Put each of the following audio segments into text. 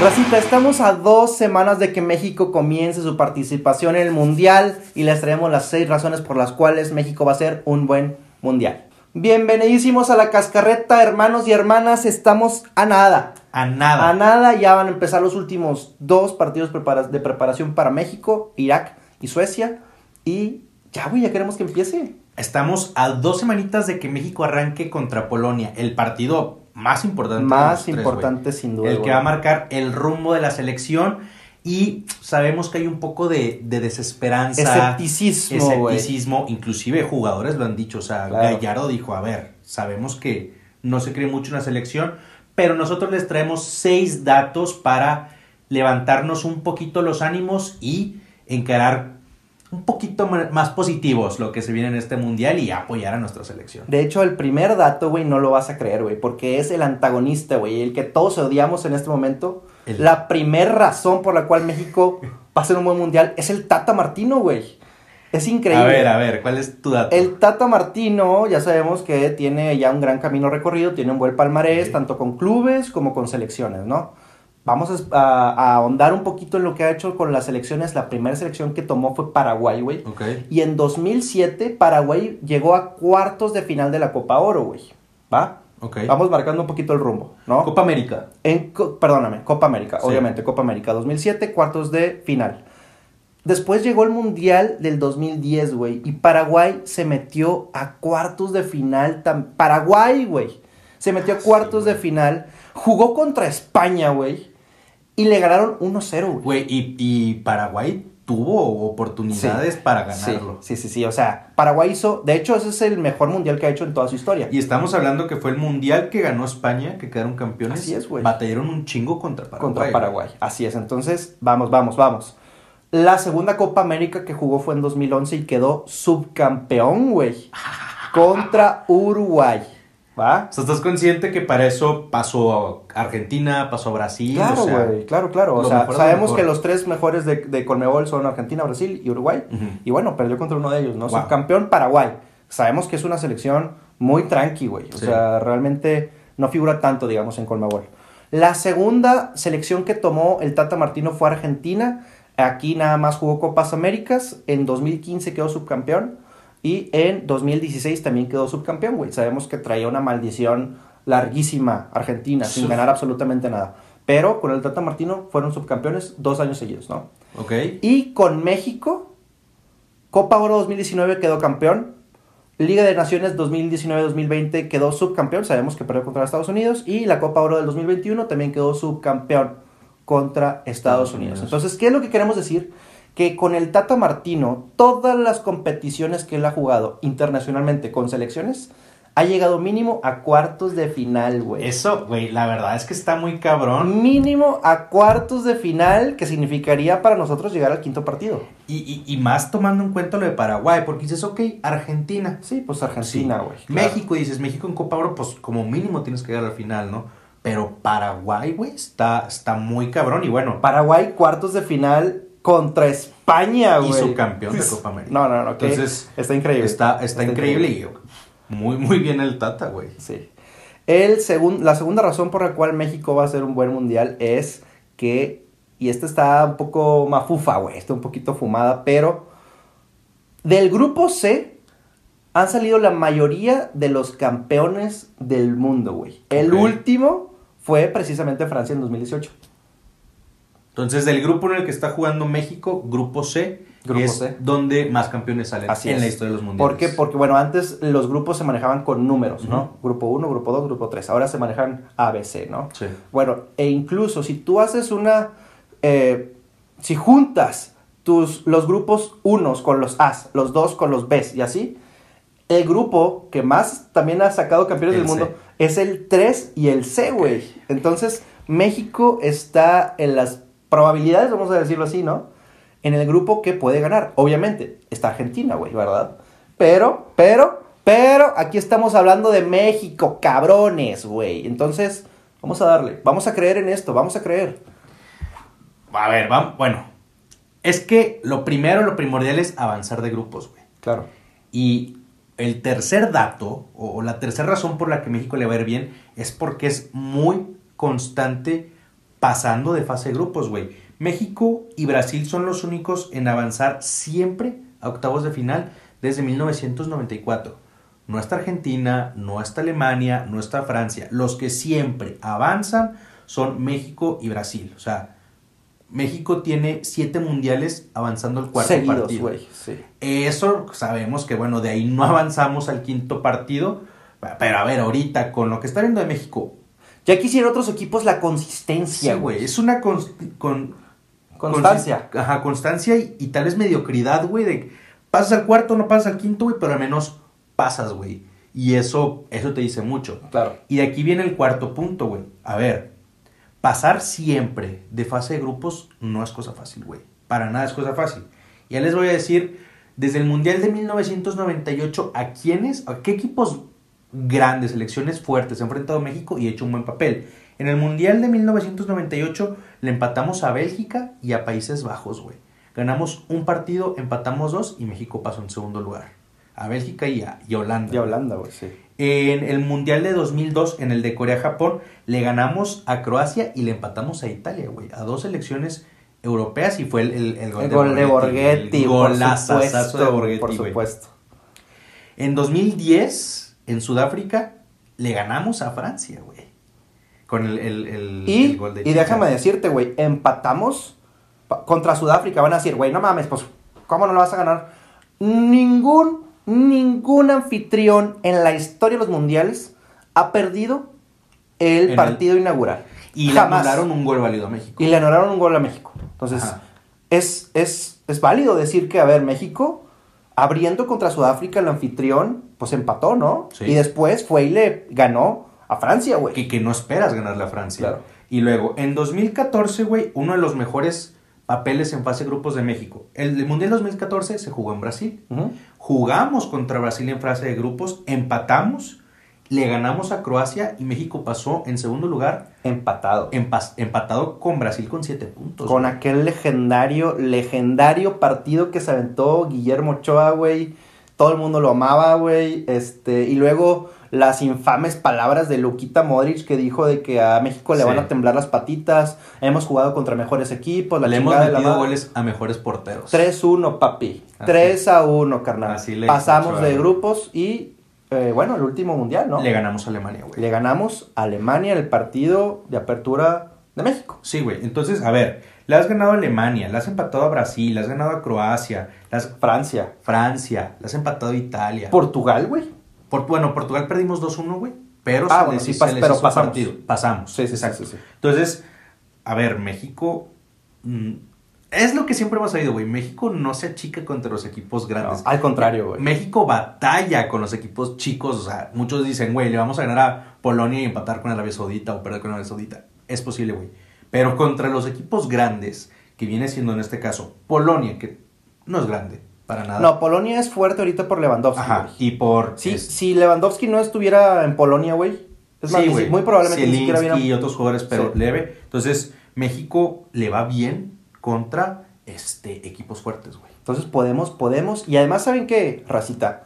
Racita, estamos a dos semanas de que México comience su participación en el Mundial y les traemos las seis razones por las cuales México va a ser un buen Mundial. Bienvenidísimos a la cascarreta, hermanos y hermanas, estamos a nada. A nada. A nada, ya van a empezar los últimos dos partidos de preparación para México, Irak y Suecia. Y ya, güey, ya queremos que empiece. Estamos a dos semanitas de que México arranque contra Polonia. El partido más importante. Más tres, importante, sin duda. El que va a marcar el rumbo de la selección. Y sabemos que hay un poco de, de desesperanza. Escepticismo, escepticismo. Inclusive jugadores lo han dicho. O sea, Claro. Gallardo dijo, a ver, sabemos que no se cree mucho en la selección. Pero nosotros les traemos seis datos para levantarnos un poquito los ánimos y encarar un poquito más positivos lo que se viene en este mundial y apoyar a nuestra selección. De hecho, el primer dato, güey, no lo vas a creer, güey, porque es el antagonista, güey, el que todos odiamos en este momento. El- La primera razón por la cual México va a ser un buen mundial es el Tata Martino, güey. Es increíble. A ver, a ver, ¿cuál es tu dato? El Tata Martino, ya sabemos que tiene ya un gran camino recorrido, tiene un buen palmarés, Sí. tanto con clubes como con selecciones, ¿no? Vamos a, ahondar un poquito en lo que ha hecho con las selecciones. La primera selección que tomó fue Paraguay, güey. Ok. Y en 2007 Paraguay llegó a cuartos de final de la Copa Oro, güey. ¿Va? Ok. Vamos marcando un poquito el rumbo, ¿no? Copa América. En, co- perdóname, Copa América, Sí. obviamente, Copa América 2007, cuartos de final. Después llegó el Mundial del 2010, güey, y Paraguay se metió a cuartos de final. Paraguay, güey, se metió a cuartos de final, jugó contra España, güey, y le ganaron 1-0, güey. Güey, y, y Paraguay tuvo oportunidades Sí. para ganarlo. sí, sí, sí, o sea, Paraguay hizo, de hecho, ese es el mejor Mundial que ha hecho en toda su historia. Y estamos hablando que fue el mundial que ganó España, que quedaron campeones. Así es, güey. Batallaron un chingo contra Paraguay. contra. Paraguay. Así es, entonces, vamos, vamos, vamos. La segunda Copa América que jugó fue en 2011 y quedó subcampeón, güey. Contra Uruguay. ¿Va? O sea, ¿estás consciente que para eso pasó Argentina, pasó Brasil? Claro, o sea, güey, claro, claro. O sea, lo sabemos que los tres mejores de, de Conmebol son Argentina, Brasil y Uruguay. Y bueno, perdió contra uno de ellos, ¿no? Wow. Subcampeón Paraguay. Sabemos que es una selección muy tranqui, güey. O Sí. sea, realmente no figura tanto, digamos, en Colmebol. La segunda selección que tomó el Tata Martino fue Argentina. Aquí nada más jugó Copas Américas. En 2015 quedó subcampeón. Y en 2016 también quedó subcampeón, güey. Sabemos que traía una maldición larguísima Argentina, sin ganar absolutamente nada. Pero con el Tata Martino fueron subcampeones dos años seguidos, ¿no? Ok. Y con México, Copa Oro 2019 quedó campeón. Liga de Naciones 2019-2020 quedó subcampeón. Sabemos que perdió contra Estados Unidos. Y la Copa Oro del 2021 también quedó subcampeón contra Estados Estados Unidos. Unidos. Entonces, ¿qué es lo que queremos decir? Que con el Tata Martino, todas las competiciones que él ha jugado internacionalmente con selecciones, ha llegado mínimo a cuartos de final, güey. Eso, güey, la verdad es que está muy cabrón. Mínimo a cuartos de final, que significaría para nosotros llegar al quinto partido. Y, y, y más tomando en cuenta lo de Paraguay, porque dices, ok, Argentina. Sí, pues Argentina, Sí. güey. claro. México, dices, México en Copa Oro, pues como mínimo tienes que llegar al final, ¿no? Pero Paraguay, güey, está, está muy cabrón. Y bueno, Paraguay, cuartos de final contra España, y güey. subcampeón de Copa América. No, no, no. Entonces, está increíble. Está, está, increíble, y muy, muy bien el Tata, güey. Sí. El segun- la segunda razón por la cual México va a ser un buen mundial es que, y esta está un poco mafufa, güey, está un poquito fumada, pero del grupo C han salido la mayoría de los campeones del mundo, güey. El último fue precisamente Francia en 2018. Entonces, del grupo en el que está jugando México, Grupo C, Grupo es C. donde más campeones salen Así en es. la historia de los mundiales. ¿Por qué? Porque, bueno, antes los grupos se manejaban con números, ¿no? Grupo 1, grupo 2, grupo 3. Ahora se manejan ABC, ¿no? Sí. Bueno, e incluso si tú haces una... eh, si juntas tus, los grupos unos con los A's, los dos con los B's y así, el grupo que más también ha sacado campeones El del mundo C. es el 3 y el C, güey. Entonces, México está en las probabilidades, vamos a decirlo así, ¿no? En el grupo que puede ganar. Obviamente, está Argentina, güey, ¿verdad? Pero, pero, pero, aquí estamos hablando de México, cabrones, güey. Entonces, vamos a darle, vamos a creer en esto, vamos a creer. A ver, vamos, bueno. Es que lo primero, lo primordial es avanzar de grupos, güey. Claro. Y el tercer dato, o, la tercera razón por la que México le va a ir bien, es porque es muy constante pasando de fase de grupos, güey. México y Brasil son los únicos en avanzar siempre a octavos de final desde 1994. No está Argentina, no está Alemania, no está Francia. Los que siempre avanzan son México y Brasil. O sea, México tiene siete mundiales avanzando al cuarto Seguidos, partido. güey. Sí. Eso sabemos que, bueno, de ahí no avanzamos al quinto partido. Pero a ver, ahorita con lo que está viendo de México, Ya quisieran otros equipos la consistencia, sí, güey. es una con, Constancia. Ajá, constancia y, y tal vez mediocridad, güey, de pasas al cuarto, no pasas al quinto, güey, pero al menos pasas, güey. Y eso, eso te dice mucho. Claro. Y de aquí viene el cuarto punto, güey. A ver, pasar siempre de fase de grupos no es cosa fácil, güey. Para nada es cosa fácil. Ya les voy a decir, desde el Mundial de 1998, ¿a quiénes, a qué equipos grandes, selecciones fuertes se ha enfrentado México y ha hecho un buen papel? En el Mundial de 1998 le empatamos a Bélgica y a Países Bajos, güey. Ganamos un partido, empatamos dos y México pasó en segundo lugar. A Bélgica y a, y a Holanda. De Holanda, güey, sí. En el Mundial de 2002, en el de Corea-Japón, le ganamos a Croacia y le empatamos a Italia, güey. A dos selecciones europeas y fue el, el, el gol, El gol de Borghetti, el supuesto. de Borghetti, por supuesto. En 2010, en Sudáfrica, le ganamos a Francia, güey. Con el, el, el- Y, el gol de y Chica. déjame decirte, güey, empatamos pa- contra Sudáfrica. Van a decir, güey, no mames, pues, ¿cómo no lo vas a ganar? Ningún, ningún anfitrión en la historia de los mundiales ha perdido el En partido inaugural. Y le anularon un gol válido a México. Y le anularon un gol a México. Entonces, es, es, es válido decir que, a ver, México, abriendo contra Sudáfrica, el anfitrión, pues empató, ¿no? Sí. Y después fue y le ganó a Francia, güey. que, que no esperas ganarle a Francia. Claro. Y luego, en 2014, güey, uno de los mejores papeles en fase de grupos de México. El, del Mundial 2014 se jugó en Brasil. Jugamos contra Brasil en fase de grupos, empatamos, le ganamos a Croacia y México pasó en segundo lugar, Empatado. empatado con Brasil con siete puntos. Con güey. aquel legendario, legendario partido que se aventó Guillermo Ochoa, güey. Todo el mundo lo amaba, güey. Este, y luego las infames palabras de Luquita Modric que dijo de que a México le Sí. van a temblar las patitas. Hemos jugado contra mejores equipos. La Le hemos chingada de la metido goles a mejores porteros. 3-1, papi. Así 3 a 1, carnal. Así le Pasamos de grupos y, eh, bueno, el último mundial, ¿no? Le ganamos a Alemania, güey. Le ganamos a Alemania en el partido de apertura de México. Sí, güey. Entonces, a ver, le has ganado a Alemania, le has empatado a Brasil, le has ganado a Croacia, le has Francia. Francia, le has empatado a Italia. Portugal, güey. Por, bueno, Portugal perdimos 2-1, güey. Pero Ah, se bueno, les- sí, se pas- les pero hizo pasamos. partido. Pasamos. Sí, sí, exacto. sí, sí. Entonces, a ver, México. mm, es lo que siempre hemos sabido, güey. México no se achica contra los equipos grandes. No, al contrario, güey. México batalla con los equipos chicos. O sea, muchos dicen, güey, le vamos a ganar a Polonia y empatar con Arabia Saudita o perder con Arabia Saudita. Es posible, güey. Pero contra los equipos grandes, que viene siendo en este caso Polonia, que no es grande para nada. No, Polonia es fuerte ahorita por Lewandowski. Ajá. Y por. Sí, es- si Lewandowski no estuviera en Polonia, güey. Es más, Sí, ni muy probablemente ni siquiera Zielinski viera. y otros jugadores, pero Sí. leve. Entonces, México le va bien contra este equipos fuertes, güey. Entonces podemos, podemos. Y además, ¿saben qué, Racita?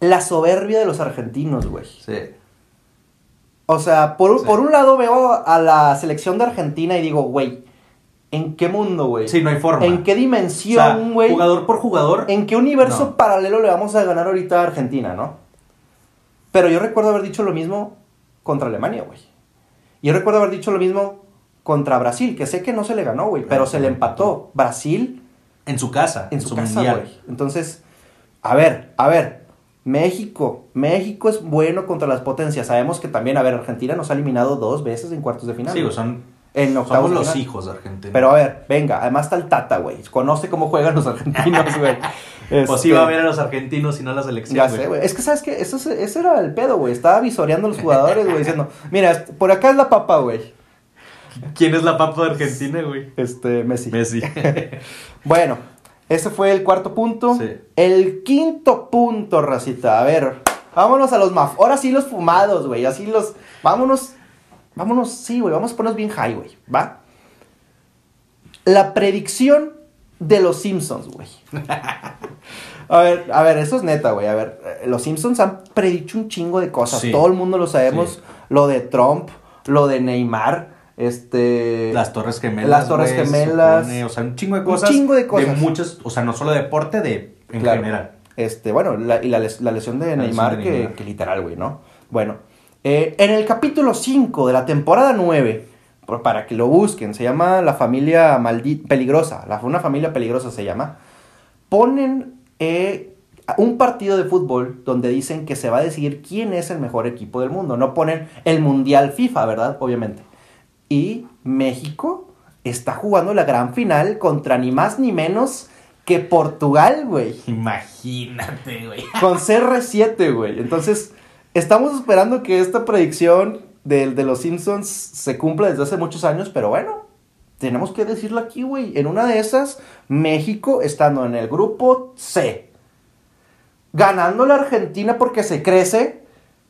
La soberbia de los argentinos, güey. Sí. O sea, por, Sí. por un lado veo a la selección de Argentina y digo, güey, ¿en qué mundo, güey? Sí, no hay forma. ¿En qué O sea, dimensión, güey? jugador por jugador. ¿En qué universo No. paralelo le vamos a ganar ahorita a Argentina, no? Pero yo recuerdo haber dicho lo mismo contra Alemania, güey. Yo recuerdo haber dicho lo mismo contra Brasil, que sé que no se le ganó, güey, pero se le empató. Brasil En su casa. en su, casa, güey. Entonces, a ver, a ver. México, México es bueno contra las potencias. Sabemos que también, a ver, Argentina nos ha eliminado dos veces en cuartos de final. Sí, güey. güey, son. en octavos Somos los hijos de Argentina. Pero a ver, venga, además está el Tata, güey. Conoce cómo juegan los argentinos, güey. Pues Este, sí va a ver a los argentinos y no a la selección. Ya sé, güey. Es que, ¿sabes qué? Eso, es- ese era el pedo, güey. Estaba visoreando a los jugadores, güey, diciendo, mira, por acá es la papa, güey. ¿Quién es la papa de Argentina, güey? Este, Messi. Messi. Bueno, ese fue el cuarto punto. Sí. El quinto punto, racita. A ver, vámonos a los maf. Ahora sí los fumados, güey. Así los. Vámonos. Vámonos, sí, güey. Vamos a ponernos bien high, güey. ¿Va? La predicción de los Simpsons, güey. A ver, a ver, eso es neta, güey. A ver, los Simpsons han predicho un chingo de cosas. Sí. Todo el mundo lo sabemos. Sí. Lo de Trump, lo de Neymar. Este... Las Torres Gemelas. Las Torres Gemelas. supone, o sea, un chingo de Un cosas. chingo de cosas. muchos, o sea, no solo deporte, de en Claro. general. Este, bueno, la- y la, les- la lesión de La Neymar, lesión de que, Neymar. que literal, güey, ¿no? Bueno, eh, en el capítulo 5 de la temporada 9, por- para que lo busquen, se llama La familia maldi- peligrosa, la, una familia peligrosa se llama, ponen eh, un partido de fútbol donde dicen que se va a decidir quién es el mejor equipo del mundo, no ponen el Mundial FIFA, ¿verdad? Obviamente. Y México está jugando la gran final contra ni más ni menos que Portugal, güey. Imagínate, güey. Con CR7, güey. Entonces, estamos esperando que esta predicción del- de, los Simpsons se cumpla desde hace muchos años, pero bueno, tenemos que decirlo aquí, güey. En una de esas, México estando en el grupo C, ganando la Argentina porque se crece,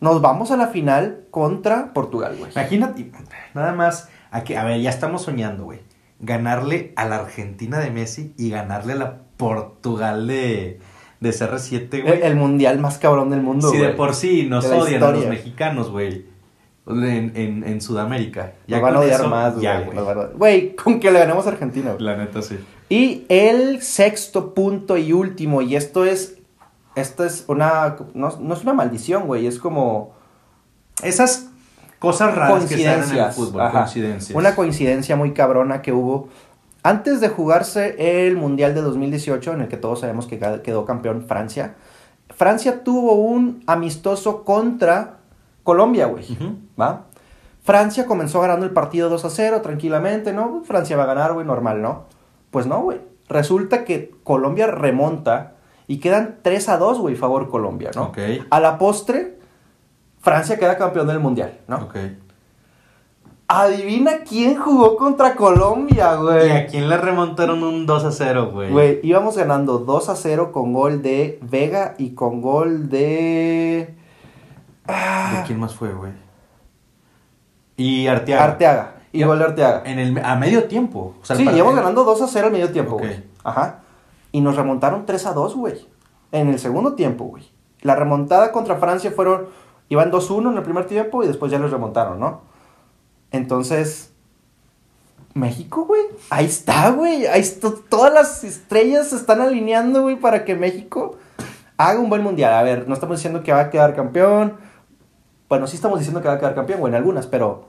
nos vamos a la final contra Portugal, güey. Imagínate, nada más, a, que, a ver, ya estamos soñando, güey. Ganarle a la Argentina de Messi y ganarle a la Portugal de, de CR7, El, güey. el mundial más cabrón del mundo, Si de güey. por sí nos De odian a los mexicanos, güey. En, en, en Sudamérica. Nos van a odiar eso, más, ya, güey. güey. Güey, con que le ganemos a Argentina, güey. La neta, sí. Y el sexto punto y último, y esto es, esto es una, no, no es una maldición, güey, es como Esas cosas raras que dan en el coincidencias. fútbol, ajá. coincidencias. Una coincidencia muy cabrona que hubo antes de jugarse el Mundial de 2018, en el que todos sabemos que quedó campeón Francia. Francia tuvo un amistoso contra Colombia, güey. ¿Va? Francia comenzó ganando el partido 2 a 0 tranquilamente, ¿no? Francia va a ganar, güey, normal, ¿no? Pues no, güey. Resulta que Colombia remonta y quedan 3 a 2, güey, favor Colombia, ¿no? Ok. A la postre, Francia queda campeón del mundial, ¿no? Ok. Adivina quién jugó contra Colombia, ¿Y güey. a quién le remontaron un 2 a 0, güey? Güey, íbamos ganando 2 a 0 con gol de Vega y con gol de. ¿De Ah, quién más fue, güey? Y Arteaga. Arteaga. Y gol de Arteaga. En el, a medio tiempo. O sea, Sí, íbamos ganando 2 a 0 al medio tiempo, Ok. güey. Ajá. Y nos remontaron 3 a 2, güey. En el segundo tiempo, güey. La remontada contra Francia fueron. Iban 2-1 en el primer tiempo y después ya les remontaron, ¿no? Entonces. México, güey. Ahí está, güey. Ahí está. Todas las estrellas se están alineando, güey, para que México haga un buen mundial. A ver, no estamos diciendo que va a quedar campeón. Bueno, sí estamos diciendo que va a quedar campeón, güey, en algunas, pero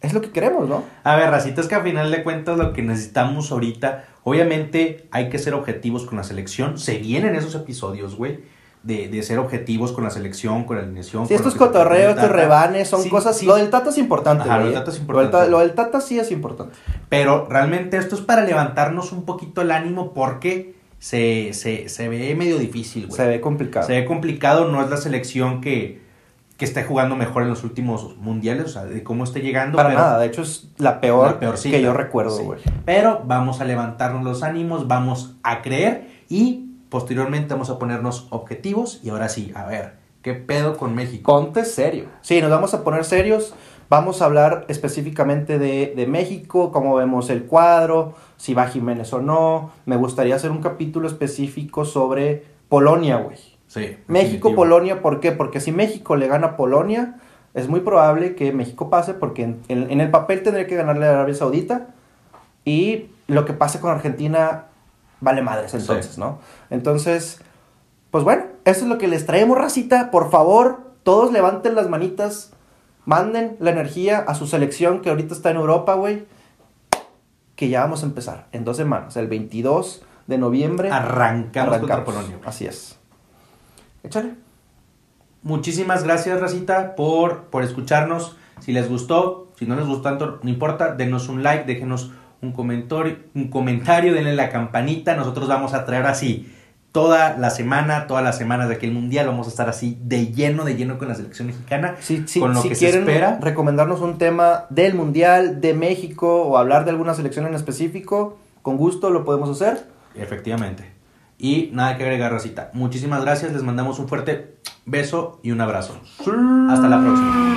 es lo que queremos, ¿no? A ver, Racita, es que a final de cuentas lo que necesitamos ahorita, obviamente hay que ser objetivos con la selección. Se vienen esos episodios, güey, de, de ser objetivos con la selección, con la alineación. Sí, estos cotorreos, estos Tata. rebanes, son Sí, cosas... sí, Lo del Tata es importante, Ajá, lo güey, del ¿eh? Tata es Lo del, importante. ta- lo del Tata sí es importante. Pero realmente esto es para levantarnos un poquito el ánimo porque se, se, se ve medio difícil, güey. Se ve complicado. Se ve complicado, no es la selección que, que esté jugando mejor en los últimos mundiales, o sea, de cómo esté llegando. Para pero- nada, de hecho es la peor, La que yo recuerdo, Sí. güey. Pero vamos a levantarnos los ánimos, vamos a creer y posteriormente vamos a ponernos objetivos. Y ahora sí, a ver, ¿qué pedo con México? Ponte serio. Sí, nos vamos a poner serios. Vamos a hablar específicamente de, de México, cómo vemos el cuadro, si va Jiménez o no. Me gustaría hacer un capítulo específico sobre Polonia, güey. Sí. México, definitivo. Polonia, ¿por qué? Porque si México le gana a Polonia, es muy probable que México pase, porque en, en- en el papel tendría que ganarle a Arabia Saudita. Y lo que pase con Argentina vale madres entonces, Sí. ¿no? Entonces, pues bueno, eso es lo que les traemos, racita. Por favor, todos levanten las manitas, manden la energía a su selección que ahorita está en Europa, güey. Que ya vamos a empezar en dos semanas, el 22 de noviembre. Arrancamos, contra arrancamos. Polonia. Así es. Échale. Muchísimas gracias, Racita, por, por escucharnos. Si les gustó, si no les gustó tanto, no importa, denos un like, déjenos un comentario, un comentario, denle la campanita. Nosotros vamos a traer así toda la semana, todas las semanas de aquel mundial, vamos a estar así de lleno, de lleno con la selección mexicana. Si, si- con lo si que se quieren espera. recomendarnos un tema del Mundial, de México o hablar de alguna selección en específico, con gusto lo podemos hacer. Efectivamente. Y nada que agregar, Racita. Muchísimas gracias, les mandamos un fuerte beso y un abrazo. Hasta la próxima.